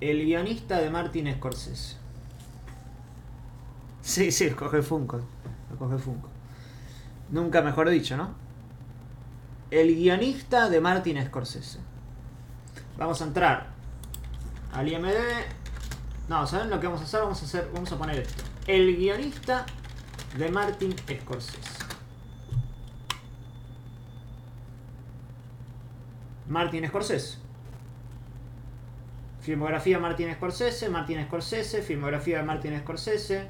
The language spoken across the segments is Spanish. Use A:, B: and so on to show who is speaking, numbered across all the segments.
A: El guionista de Martin Scorsese. Sí, sí, coge Funko. Lo coge Funko. Nunca mejor dicho, ¿no? El guionista de Martin Scorsese. Vamos a entrar al IMDb. No, ¿saben lo que vamos a hacer? Vamos a hacer, vamos a poner esto. El guionista de Martin Scorsese. Martin Scorsese. Filmografía Martin Scorsese, Martin Scorsese, filmografía de Martin Scorsese.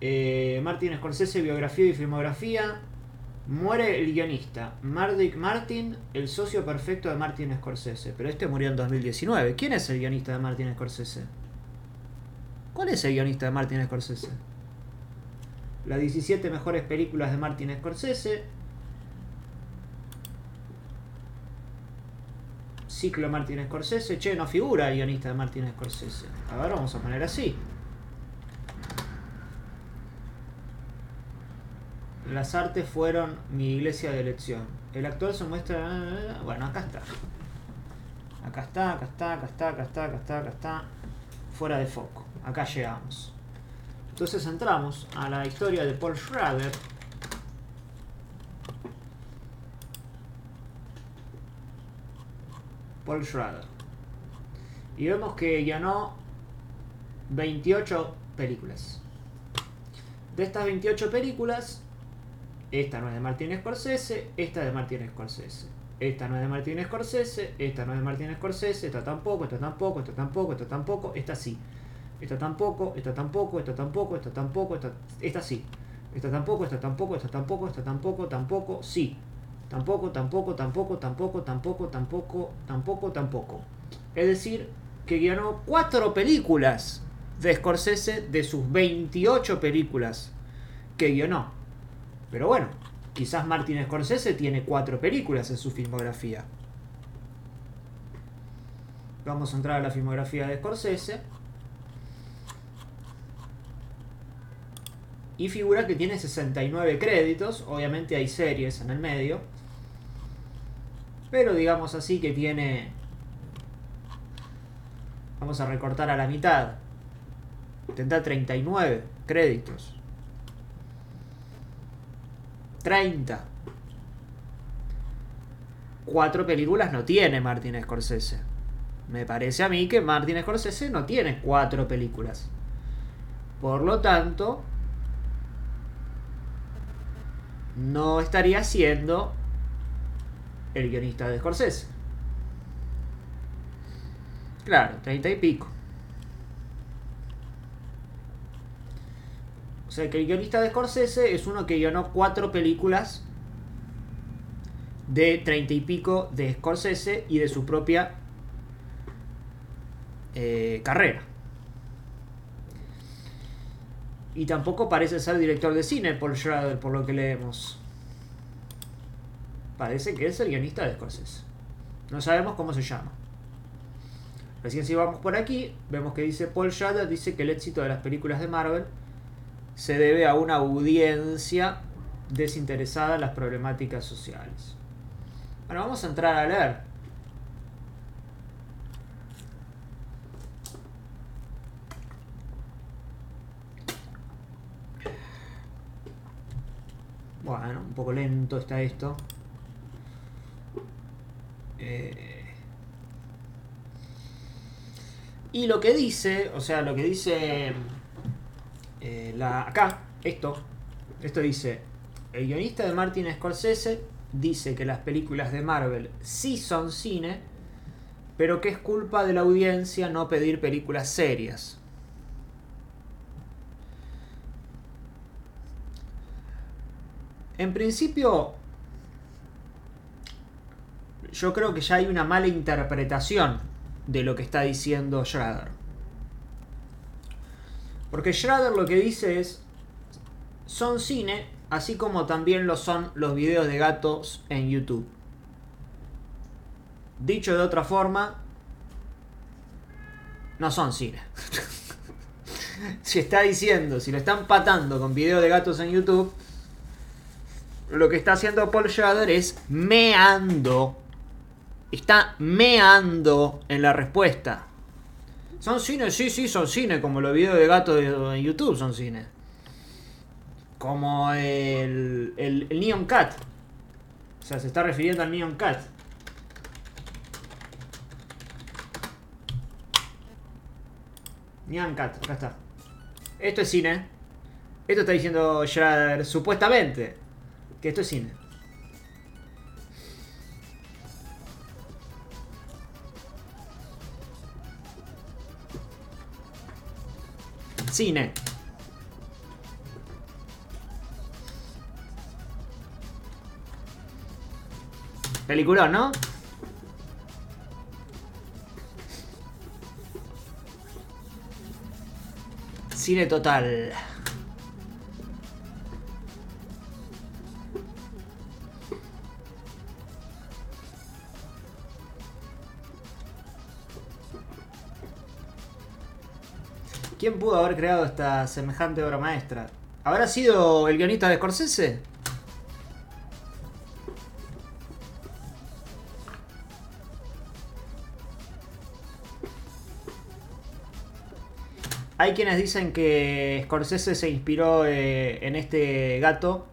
A: Eh, Martin Scorsese, biografía y filmografía. Muere el guionista Mardick Martin, el socio perfecto de Martin Scorsese. Pero este murió en 2019. ¿Quién es el guionista de Martin Scorsese? ¿Cuál es el guionista de Martin Scorsese? Las 17 mejores películas de Martin Scorsese. Ciclo Martin Scorsese. Che, no figura el guionista de Martin Scorsese. A ver, vamos a poner así. Las artes fueron mi iglesia de elección. El actor se muestra. Bueno, acá está. Acá está, acá está, acá está, acá está, acá está, acá está. Fuera de foco. Acá llegamos. Entonces entramos a la historia de Paul Schrader. Y vemos que ganó 28 películas. De estas 28 películas, esta no es de Martin Scorsese, esta es de Martin Scorsese. Esta no es de Martin Scorsese, esta no es de Martin Scorsese, esta tampoco, esta tampoco, esta tampoco, esta tampoco, esta sí. Esta tampoco, esta tampoco, esta tampoco, esta tampoco, esta, esta sí. Esta tampoco, esta tampoco, esta tampoco, esta tampoco, tampoco, sí. Tampoco, tampoco, tampoco, tampoco, tampoco, tampoco, tampoco, tampoco. Es decir, que guionó cuatro películas de Scorsese de sus 28 películas que guionó. Pero bueno, quizás Martin Scorsese tiene cuatro películas en su filmografía. Vamos a entrar a la filmografía de Scorsese. Y figura que tiene 69 créditos. Obviamente hay series en el medio. Pero digamos así que tiene... Vamos a recortar a la mitad. Tendrá 39 créditos. 30. Cuatro películas no tiene Martin Scorsese. Me parece a mí que Martin Scorsese no tiene cuatro películas. Por lo tanto, no estaría siendo el guionista de Scorsese. Claro, treinta y pico. O sea que el guionista de Scorsese es uno que guionó cuatro películas de treinta y pico de Scorsese y de su propia eh, carrera. Y tampoco parece ser director de cine Paul Schrader, por lo que leemos. Parece que es el guionista de Scorsese. No sabemos cómo se llama. Recién si vamos por aquí, vemos que dice Paul Schrader, dice que el éxito de las películas de Marvel se debe a una audiencia desinteresada en las problemáticas sociales. Bueno, vamos a entrar a leer. Bueno, un poco lento está esto. Eh, y lo que dice, o sea, lo que dice eh, la, acá, esto, esto dice, el guionista de Martin Scorsese dice que las películas de Marvel sí son cine, pero que es culpa de la audiencia no pedir películas serias. En principio, yo creo que ya hay una mala interpretación de lo que está diciendo Schrader. Porque Schrader lo que dice es, son cine, así como también lo son los videos de gatos en YouTube. Dicho de otra forma, no son cine. si está diciendo, si lo están patando con videos de gatos en YouTube, lo que está haciendo Paul Schrader es meando. Está meando en la respuesta. Son cine, sí, sí, son cine, como los videos de gato de- en YouTube son cine. Como el, el, Neon Cat. O sea, se está refiriendo al Neon Cat. Neon Cat, acá está. Esto es cine. Esto está diciendo Schrader supuestamente. Que esto es cine. Cine. Peliculón, ¿no? Cine total. ¿Quién pudo haber creado esta semejante obra maestra? ¿Habrá sido el guionista de Scorsese? Hay quienes dicen que Scorsese se inspiró eh, en este gato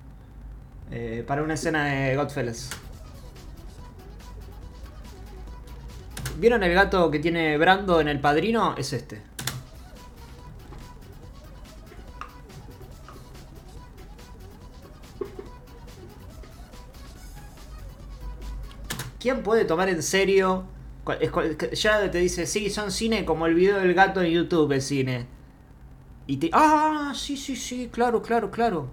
A: eh, para una escena de Godfellas. ¿Vieron el gato que tiene Brando en El Padrino? Es este. ¿Quién puede tomar en serio? Ya te dice, sí, son cine como el video del gato en YouTube, es cine. Y te. Ah, sí, sí, sí, claro, claro, claro.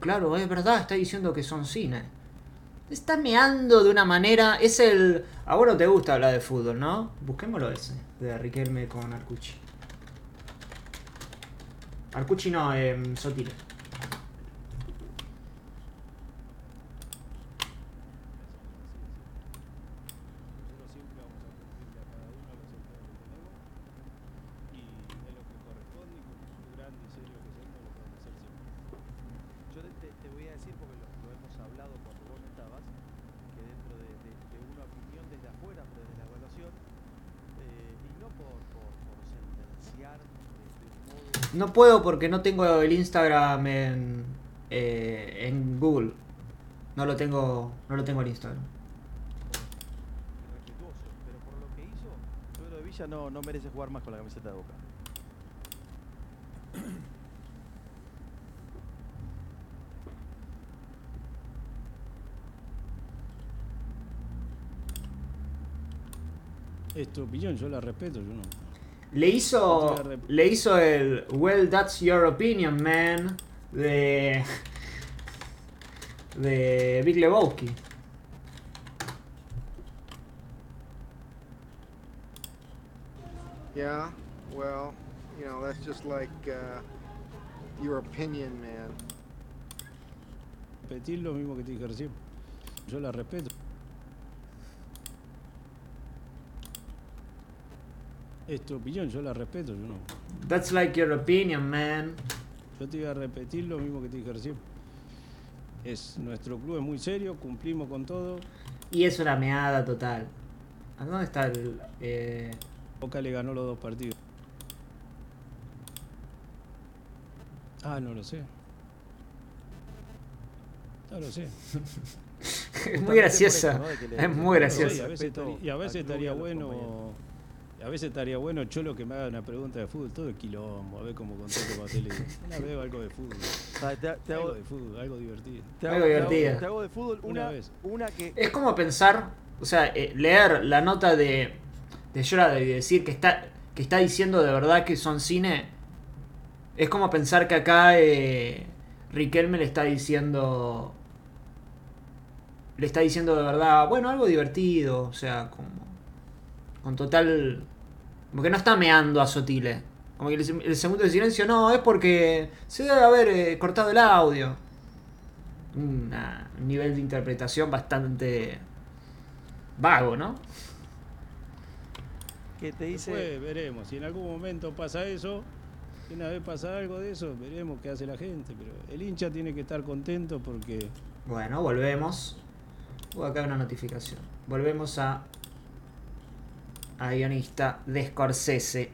A: Claro, es verdad, está diciendo que son cine. Te Está meando de una manera. Es el. A vos no te gusta hablar de fútbol, ¿no? Busquémoslo ese, de Riquelme con Arcucci. Arcucci no, eh, Sotile.
B: Nosotros siempre vamos a cumplirle a cada uno los empleados que tenemos y es lo que corresponde y como un grande y serio que somos lo podemos hacer siempre.
C: Yo te, te- te voy a decir, porque lo, lo hemos hablado cuando vos no estabas, que dentro de, de- de una opinión desde afuera, pero desde la evaluación, eh, y no por, por, por sentenciar de, de un modo
A: No puedo porque no tengo el Instagram en, eh, en Google. No lo tengo, no lo tengo en Instagram.
C: respetuoso, pero por lo que hizo, creo que Villa no, no merece jugar más con la camiseta de Boca.
B: Es tu opinión, yo la respeto, yo no.
A: Le hizo, le hizo el Well, that's your opinion, man. De, de Big Lebowski.
D: Yeah, well, you know, that's just like uh, your opinion, man.
B: Repetir lo mismo que te dije recién. Yo la respeto. Es tu opinión, yo la respeto, yo no.
A: That's like your opinion, man.
B: Yo te iba a repetir lo mismo que te dije recién. Es, nuestro club es muy serio, cumplimos con todo.
A: Y es una meada total. ¿A dónde está el...? eh,
B: Boca le ganó los dos partidos. Ah, no lo sé. No lo sé.
A: es muy graciosa. Es muy graciosa.
B: y a veces estaría, y a veces bueno. A veces estaría bueno Cholo que me haga una pregunta de fútbol, todo es quilombo, a ver cómo contesto para tele. Una vez algo de fútbol.
C: Ah, Te, te
B: Algo
C: hago,
B: de fútbol, algo divertido.
C: te
A: Algo
C: hago- te hago-
A: divertido.
C: te hago de fútbol
B: Una
C: una,
B: vez.
C: una que
A: Es como pensar, o sea, eh, leer la nota de, de Schrader y decir que está, que está diciendo de verdad que son cine. Es como pensar que acá eh, Riquelme le está diciendo. Le está diciendo de verdad, bueno, algo divertido, o sea, como. Con total. Como que no está meando a Sotile. Como que el, el segundo de silencio, no, es porque se debe haber eh, cortado el audio. Una- un nivel de interpretación bastante vago, ¿no?
C: que te dice
B: Después veremos, si en algún momento pasa eso, si una vez pasa algo de eso, veremos qué hace la gente. Pero el hincha tiene que estar contento porque
A: Bueno, volvemos. Uh, acá hay una notificación. Volvemos a a guionista de Scorsese.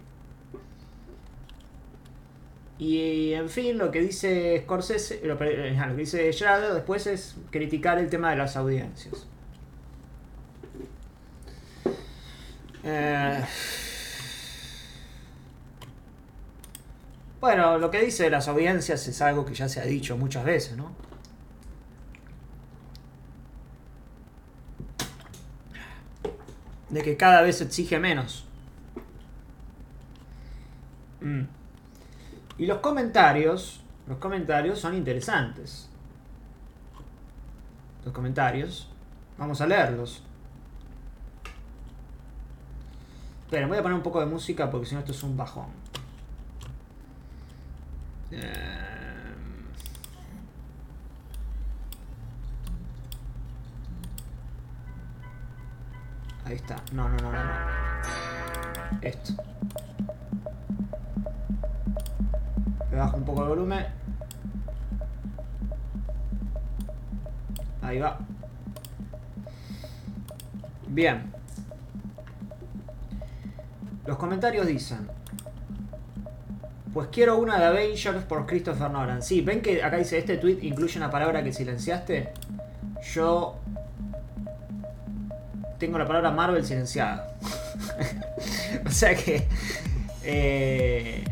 A: Y en fin, lo que dice Scorsese, lo, eh, que dice Schrader después es criticar el tema de las audiencias. Eh, bueno, lo que dice de las audiencias es algo que ya se ha dicho muchas veces, ¿no? De que cada vez se exige menos. Mm. Y los comentarios, los comentarios son interesantes. Los comentarios, vamos a leerlos. Esperen, voy a poner un poco de música porque si no esto es un bajón. Eh, Ahí está. No, no, no, no, no. Esto. Le bajo un poco el volumen. Ahí va. Bien. Los comentarios dicen. Pues quiero una de Avengers por Christopher Nolan. Sí, ven que acá dice este tweet incluye una palabra que silenciaste. Yo tengo la palabra Marvel silenciada. o sea que eh,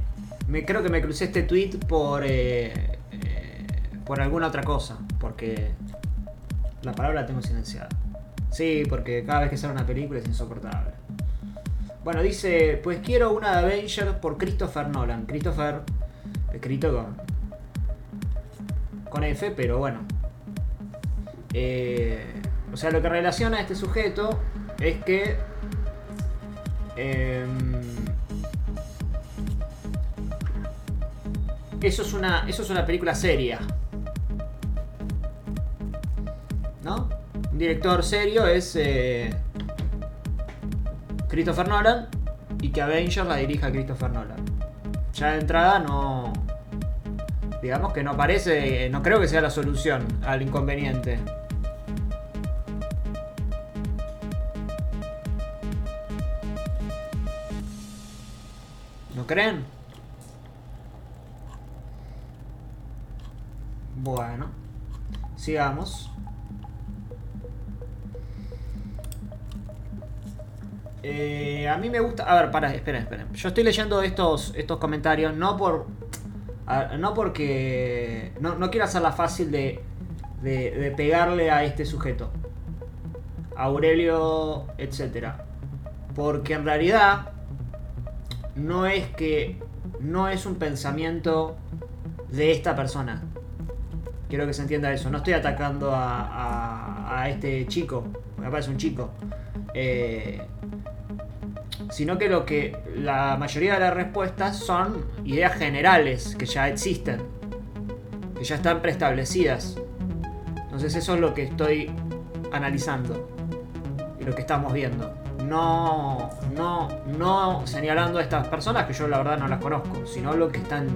A: me creo que me crucé este tweet por eh, eh, por alguna otra cosa, porque la palabra la tengo silenciada. Sí, porque cada vez que sale una película es insoportable. Bueno, dice, pues quiero una de Avengers por Christopher Nolan. Christopher, escrito con, con F, pero bueno. Eh, o sea, lo que relaciona a este sujeto es que... em, eso, es una, eso es una película seria. ¿No? Un director serio es... eh, Christopher Nolan y que Avengers la dirija Christopher Nolan. Ya de entrada no. Digamos que no parece. No creo que sea la solución al inconveniente. ¿No creen? Bueno. Sigamos. Eh, a mí me gusta. A ver, para, esperen, esperen. Yo estoy leyendo estos, estos comentarios no por. no porque. No, no quiero hacerla fácil de, de, de pegarle a este sujeto. Aurelio, etcétera. Porque en realidad. No es que. No es un pensamiento de esta persona. Quiero que se entienda eso. No estoy atacando a, a, a este chico. Me parece un chico. Eh, sino que lo que la mayoría de las respuestas son ideas generales que ya existen, que ya están preestablecidas. Entonces eso es lo que estoy analizando y lo que estamos viendo. No, no, no señalando a estas personas que yo la verdad no las conozco, sino lo que están,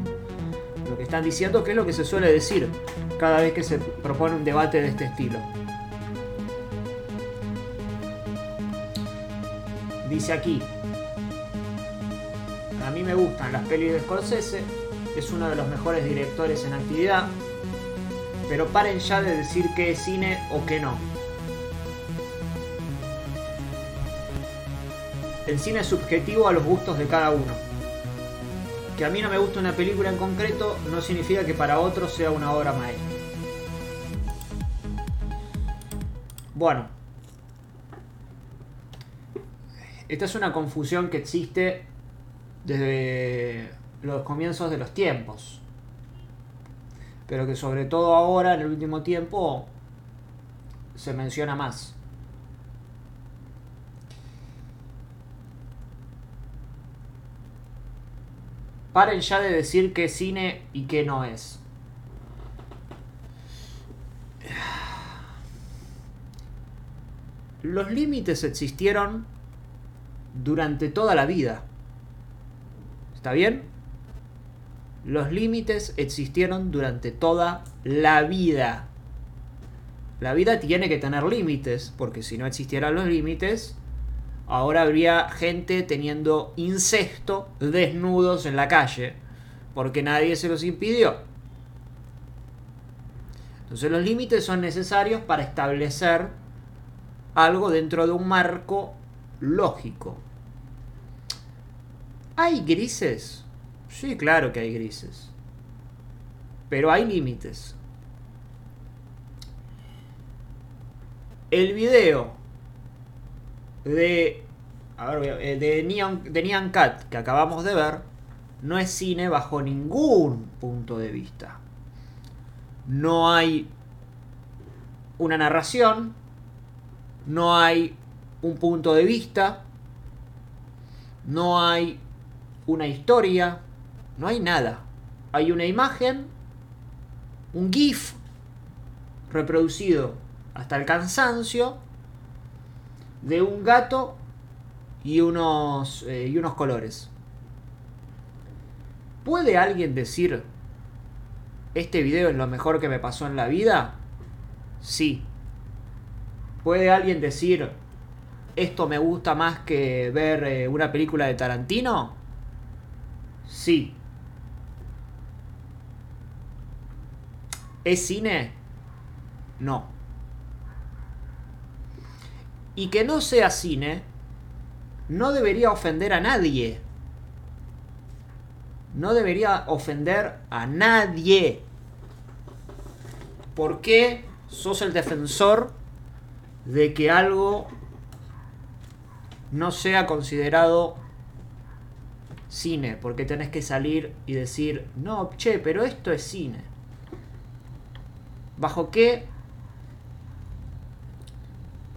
A: lo que están diciendo, que es lo que se suele decir cada vez que se propone un debate de este estilo. Dice aquí, a mí me gustan las pelis de Scorsese, es uno de los mejores directores en actividad, pero paren ya de decir que es cine o que no. El cine es subjetivo a los gustos de cada uno. Que a mí no me gusta una película en concreto no significa que para otro sea una obra maestra. Bueno, esta es una confusión que existe desde los comienzos de los tiempos. Pero que sobre todo ahora, en el último tiempo, se menciona más. Paren ya de decir qué es cine y qué no es. Los límites existieron durante toda la vida. ¿Está bien? Los límites existieron durante toda la vida. La vida tiene que tener límites, porque si no existieran los límites, ahora habría gente teniendo incesto desnudos en la calle, porque nadie se los impidió. Entonces los límites son necesarios para establecer algo dentro de un marco lógico. ¿Hay grises? Sí, claro que hay grises. Pero hay límites. El video de, a ver, eh, de, Neon, de Neon Cat que acabamos de ver no es cine bajo ningún punto de vista. No hay una narración, no hay un punto de vista, no hay una historia, no hay nada. Hay una imagen, un GIF reproducido hasta el cansancio de un gato y unos, eh, y unos colores. ¿Puede alguien decir, este video es lo mejor que me pasó en la vida? Sí. ¿Puede alguien decir, esto me gusta más que ver eh, una película de Tarantino? Sí. ¿Es cine? No. Y que no sea cine no debería ofender a nadie. No debería ofender a nadie. ¿Por qué sos el defensor de que algo no sea considerado cine? Porque tenés que salir y decir, no, che, pero esto es cine. ¿Bajo qué?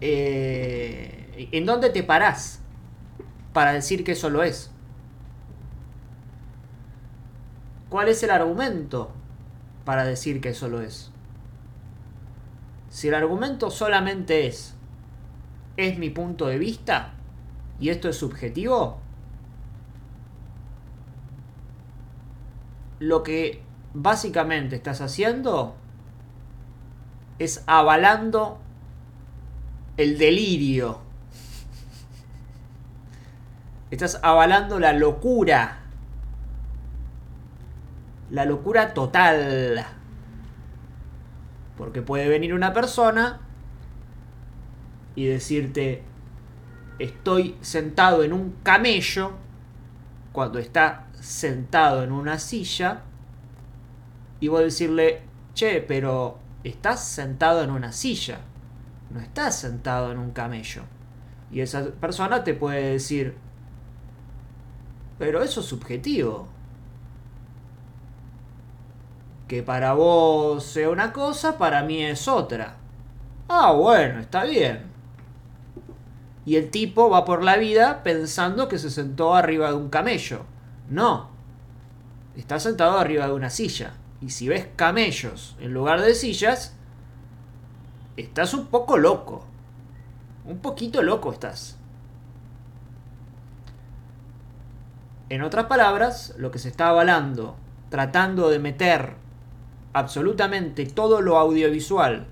A: Eh, ¿En dónde te parás para decir que eso lo es? ¿Cuál es el argumento para decir que eso lo es? Si el argumento solamente es, es mi punto de vista y esto es subjetivo, lo que básicamente estás haciendo es avalando el delirio. Estás avalando la locura. La locura total. Porque puede venir una persona y decirte, estoy sentado en un camello cuando está sentado en una silla y vos decirle, che, pero estás sentado en una silla, no estás sentado en un camello. Y esa persona te puede decir, pero eso es subjetivo. Que para vos sea una cosa, para mí es otra. Ah, bueno, está bien. Y el tipo va por la vida pensando que se sentó arriba de un camello. No. Está sentado arriba de una silla. Y si ves camellos en lugar de sillas, estás un poco loco. Un poquito loco estás. En otras palabras, lo que se está avalando, tratando de meter absolutamente todo lo audiovisual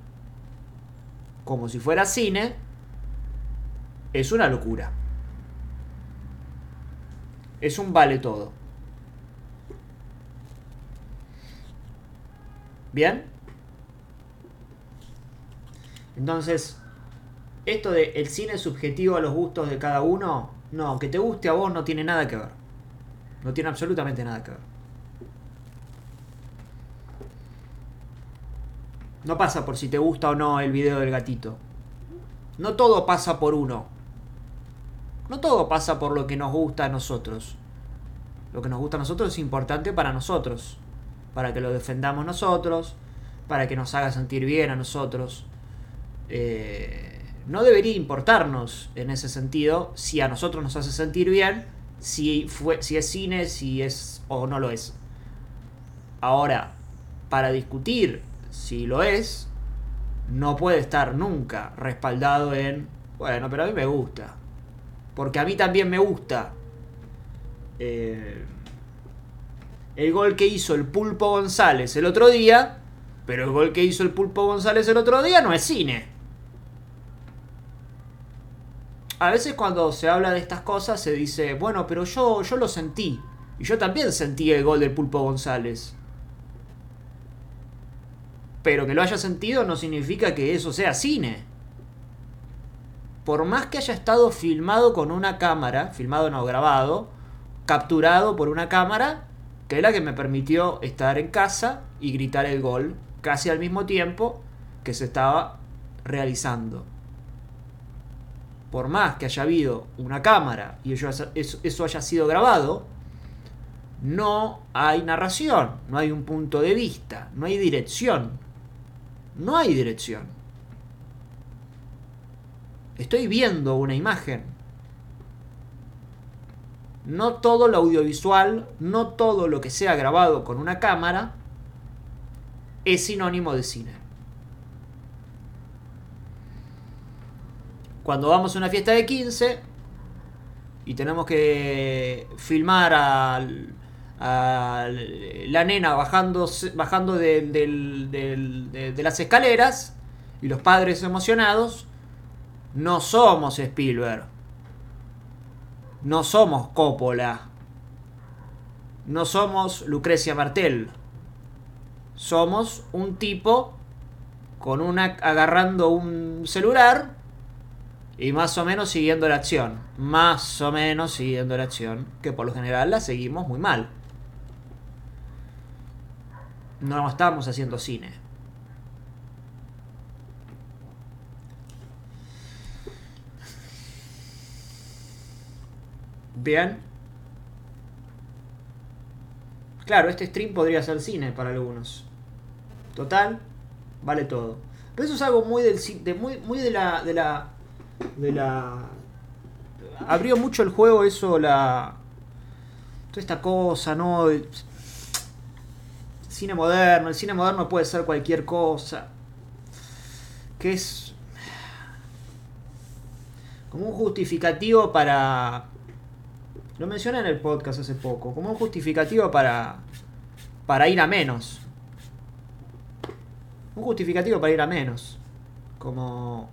A: como si fuera cine, es una locura. Es un vale todo. ¿Bien? Entonces, esto de el cine subjetivo a los gustos de cada uno, no, que te guste a vos no tiene nada que ver. No tiene absolutamente nada que ver. No pasa por si te gusta o no el video del gatito. No todo pasa por uno. No todo pasa por lo que nos gusta a nosotros. Lo que nos gusta a nosotros es importante para nosotros. Para que lo defendamos nosotros. Para que nos haga sentir bien a nosotros. Eh, no debería importarnos en ese sentido si a nosotros nos hace sentir bien, si, fue, si es cine, si es o no lo es. Ahora, para discutir si lo es, no puede estar nunca respaldado en, bueno, pero a mí me gusta. Porque a mí también me gusta. Eh, el gol que hizo el Pulpo González el otro día, pero el gol que hizo el Pulpo González el otro día no es cine. A veces cuando se habla de estas cosas se dice, bueno, pero yo, yo lo sentí. Y yo también sentí el gol del Pulpo González. Pero que lo haya sentido no significa que eso sea cine. Por más que haya estado filmado con una cámara, filmado no grabado, capturado por una cámara, que es la que me permitió estar en casa y gritar el gol casi al mismo tiempo que se estaba realizando. Por más que haya habido una cámara y eso, haya sido grabado, no hay narración, no hay un punto de vista, no hay dirección. No hay dirección. Estoy viendo una imagen. No todo lo audiovisual, no todo lo que sea grabado con una cámara es sinónimo de cine. Cuando vamos a una fiesta de 15 y tenemos que filmar al, a la nena bajando, bajando de, de, las escaleras y los padres emocionados, no somos Spielberg. No somos Coppola. No somos Lucrecia Martel. Somos un tipo con una agarrando un celular y más o menos siguiendo la acción. Más o menos siguiendo la acción, que por lo general la seguimos muy mal no estamos haciendo cine. Vean. Claro, este stream podría ser cine para algunos. Total, vale todo. Pero eso es algo muy del de, muy, muy de la. de la. De la. Abrió mucho el juego eso, la. Toda esta cosa, ¿no? cine moderno, el cine moderno puede ser cualquier cosa. Que es como un justificativo para... Lo mencioné en el podcast hace poco, como un justificativo para, para ir a menos. Un justificativo para ir a menos. Como...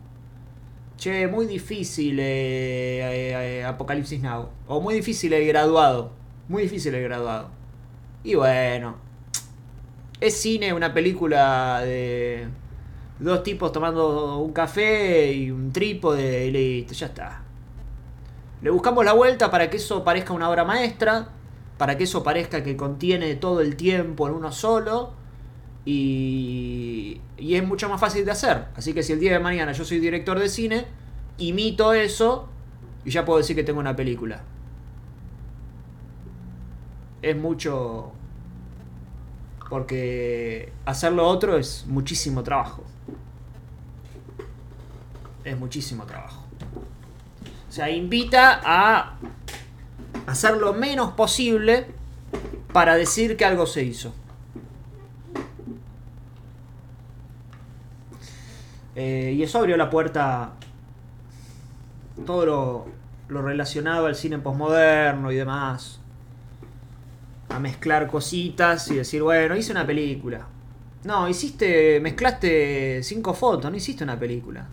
A: Che, muy difícil eh, eh, eh, Apocalipsis Now. O muy difícil el graduado. Muy difícil el graduado. Y bueno, es cine, una película de dos tipos tomando un café y un trípode y listo, ya está. Le buscamos la vuelta para que eso parezca una obra maestra, para que eso parezca que contiene todo el tiempo en uno solo y, y es mucho más fácil de hacer. Así que si el día de mañana yo soy director de cine, imito eso y ya puedo decir que tengo una película. Es mucho porque hacerlo otro es muchísimo trabajo. Es muchísimo trabajo. O sea, invita a hacer lo menos posible para decir que algo se hizo. Eh, y eso abrió la puerta todo lo, relacionado al cine posmoderno y demás a mezclar cositas y decir, bueno, hice una película. No, hiciste, mezclaste cinco fotos, no hiciste una película.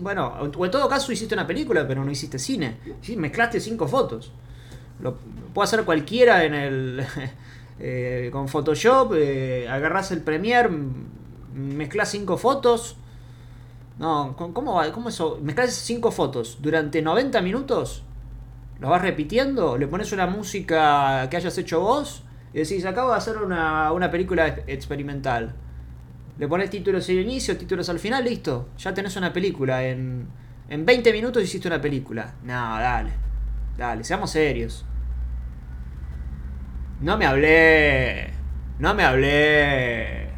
A: bueno, o en todo caso hiciste una película, pero no hiciste cine. Mezclaste cinco fotos. Lo puede hacer cualquiera en el eh, con Photoshop, eh, agarras el Premiere, mezclas cinco fotos. No, ¿cómo, cómo eso? Mezclas cinco fotos durante 90 minutos lo vas repitiendo, le pones una música que hayas hecho vos y decís, acabo de hacer una, película experimental. Le pones títulos al inicio, títulos al final, listo. Ya tenés una película. En, en 20 minutos hiciste una película. No, dale. Dale, seamos serios. No me hablé. No me hablé.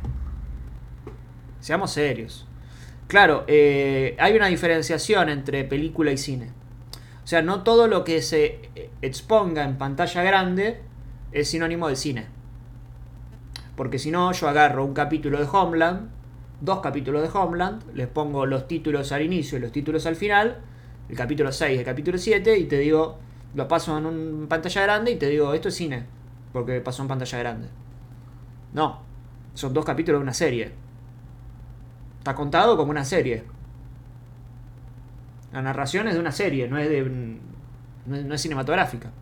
A: Seamos serios. Claro, eh, hay una diferenciación entre película y cine. O sea, no todo lo que se exponga en pantalla grande es sinónimo de cine. Porque si no, yo agarro un capítulo de Homeland, dos capítulos de Homeland, les pongo los títulos al inicio y los títulos al final, el capítulo 6 y el capítulo 7, y te digo, lo paso en una pantalla grande y te digo, esto es cine, porque pasó en pantalla grande. No, son dos capítulos de una serie. Está contado como una serie. La narración es de una serie, no es de no es, cinematográfica.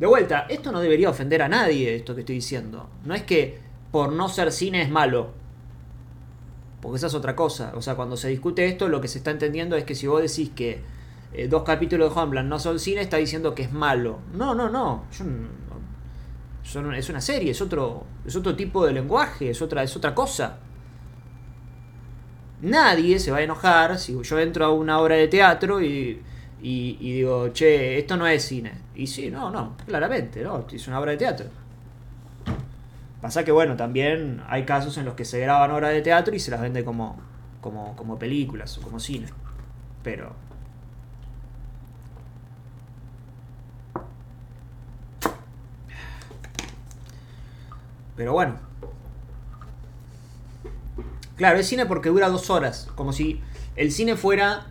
A: De vuelta, esto no debería ofender a nadie, esto que estoy diciendo. No es que por no ser cine es malo. Porque esa es otra cosa. O sea, cuando se discute esto, lo que se está entendiendo es que si vos decís que eh, dos capítulos de Homeland no son cine, está diciendo que es malo. No, no, no. Son- es una serie, es otro, es otro tipo de lenguaje, es otra, es otra cosa. Nadie se va a enojar si yo entro a una obra de teatro y, y- digo, che, esto no es cine. Y sí, no, no, claramente, ¿no? Es una obra de teatro. Pasa que, bueno, también hay casos en los que se graban obras de teatro y se las vende como, como, como películas o como cine. Pero... Pero bueno. Claro, es cine porque dura dos horas. Como si el cine fuera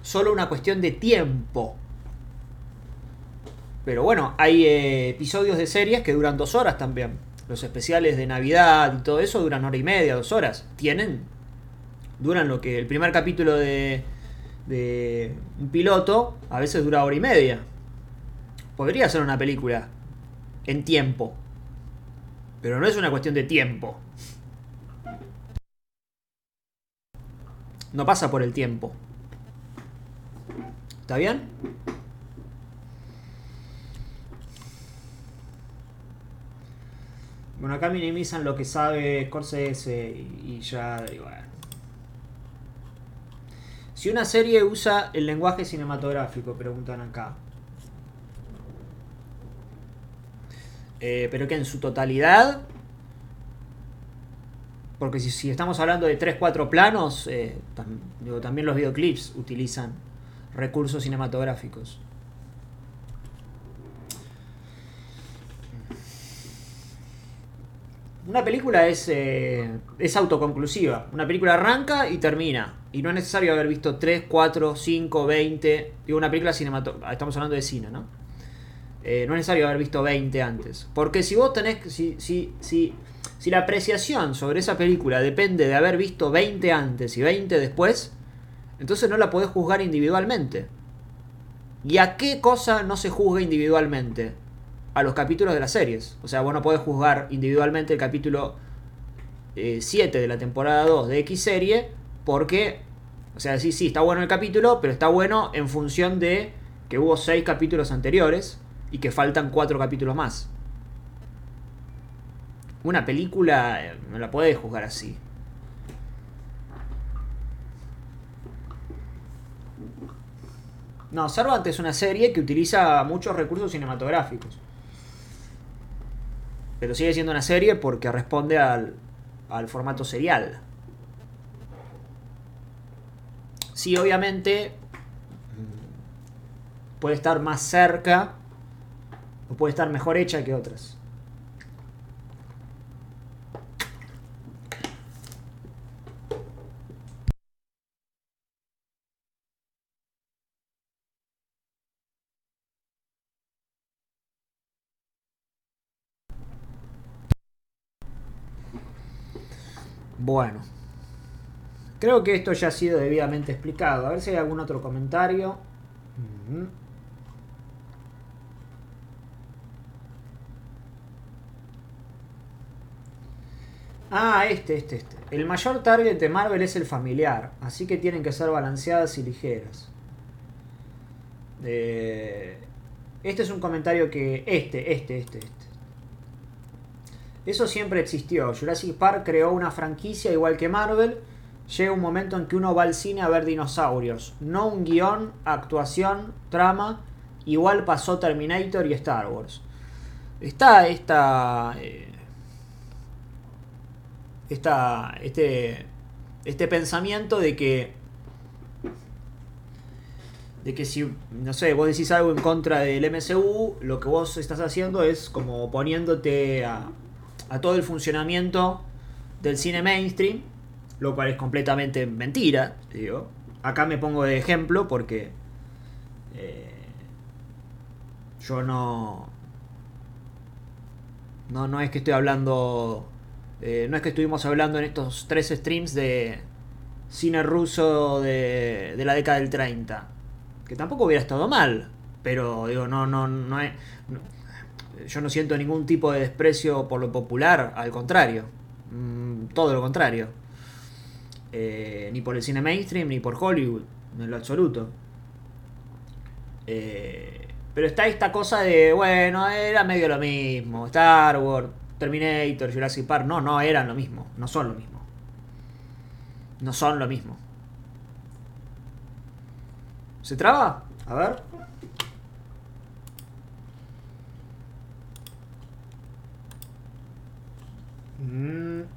A: solo una cuestión de tiempo. Pero bueno, hay eh, episodios de series que duran dos horas también. Los especiales de Navidad y todo eso duran hora y media, dos horas. Tienen. Duran lo que el primer capítulo de, de un piloto a veces dura hora y media. Podría ser una película en tiempo. Pero no es una cuestión de tiempo. No pasa por el tiempo. ¿Está bien? Bueno, acá minimizan lo que sabe Scorsese y, y ya bueno. Si una serie usa el lenguaje cinematográfico, preguntan acá. Eh, pero que en su totalidad. Porque si, estamos hablando de 3-4 planos, eh, digo, también los videoclips utilizan recursos cinematográficos. Una película es, eh, es autoconclusiva. Una película arranca y termina. Y no es necesario haber visto 3, 4, 5, 20. Digo, una película cinematográfica. Estamos hablando de cine, ¿no? Eh, no es necesario haber visto 20 antes. Porque si vos tenés. Si, si, si, si la apreciación sobre esa película depende de haber visto 20 antes y 20 después, entonces no la podés juzgar individualmente. ¿Y a qué cosa no se juzga individualmente? A los capítulos de las series. O sea, vos no podés juzgar individualmente el capítulo eh, 7 de la temporada 2 de X serie porque, o sea, sí, sí, está bueno el capítulo, pero está bueno en función de que hubo 6 capítulos anteriores y que faltan 4 capítulos más. Una película eh, no la podés juzgar así. No, Servant es una serie que utiliza muchos recursos cinematográficos. Pero sigue siendo una serie porque responde al, al formato serial. Sí, obviamente mm, puede estar más cerca o puede estar mejor hecha que otras. Bueno. Creo que esto ya ha sido debidamente explicado. A ver si hay algún otro comentario. Ah, este, este, este. El mayor target de Marvel es el familiar, así que tienen que ser balanceadas y ligeras. Eh, este es un comentario que... Este, este, este, este. Eso siempre existió. Jurassic Park creó una franquicia igual que Marvel. Llega un momento en que uno va al cine a ver dinosaurios. No un guion, actuación, trama. Igual pasó Terminator y Star Wars. Está esta... eh, esta este, este pensamiento de que de que si, no sé, vos decís algo en contra del MCU, lo que vos estás haciendo es como poniéndote a, a todo el funcionamiento del cine mainstream, lo cual es completamente mentira, digo. Acá me pongo de ejemplo porque eh, yo no, no, no es que estoy hablando, eh, no es que estuvimos hablando en estos tres streams de cine ruso de, de la década del 30, que tampoco hubiera estado mal, Pero digo, no, no, no es. yo no siento ningún tipo de desprecio por lo popular, al contrario. Mm, todo lo contrario. Eh, ni por el cine mainstream, ni por Hollywood, en lo absoluto. Eh, pero está esta cosa de, bueno, era medio lo mismo. Star Wars, Terminator, Jurassic Park, no, no eran lo mismo. No son lo mismo. No son lo mismo. ¿Se traba? A ver. Mm,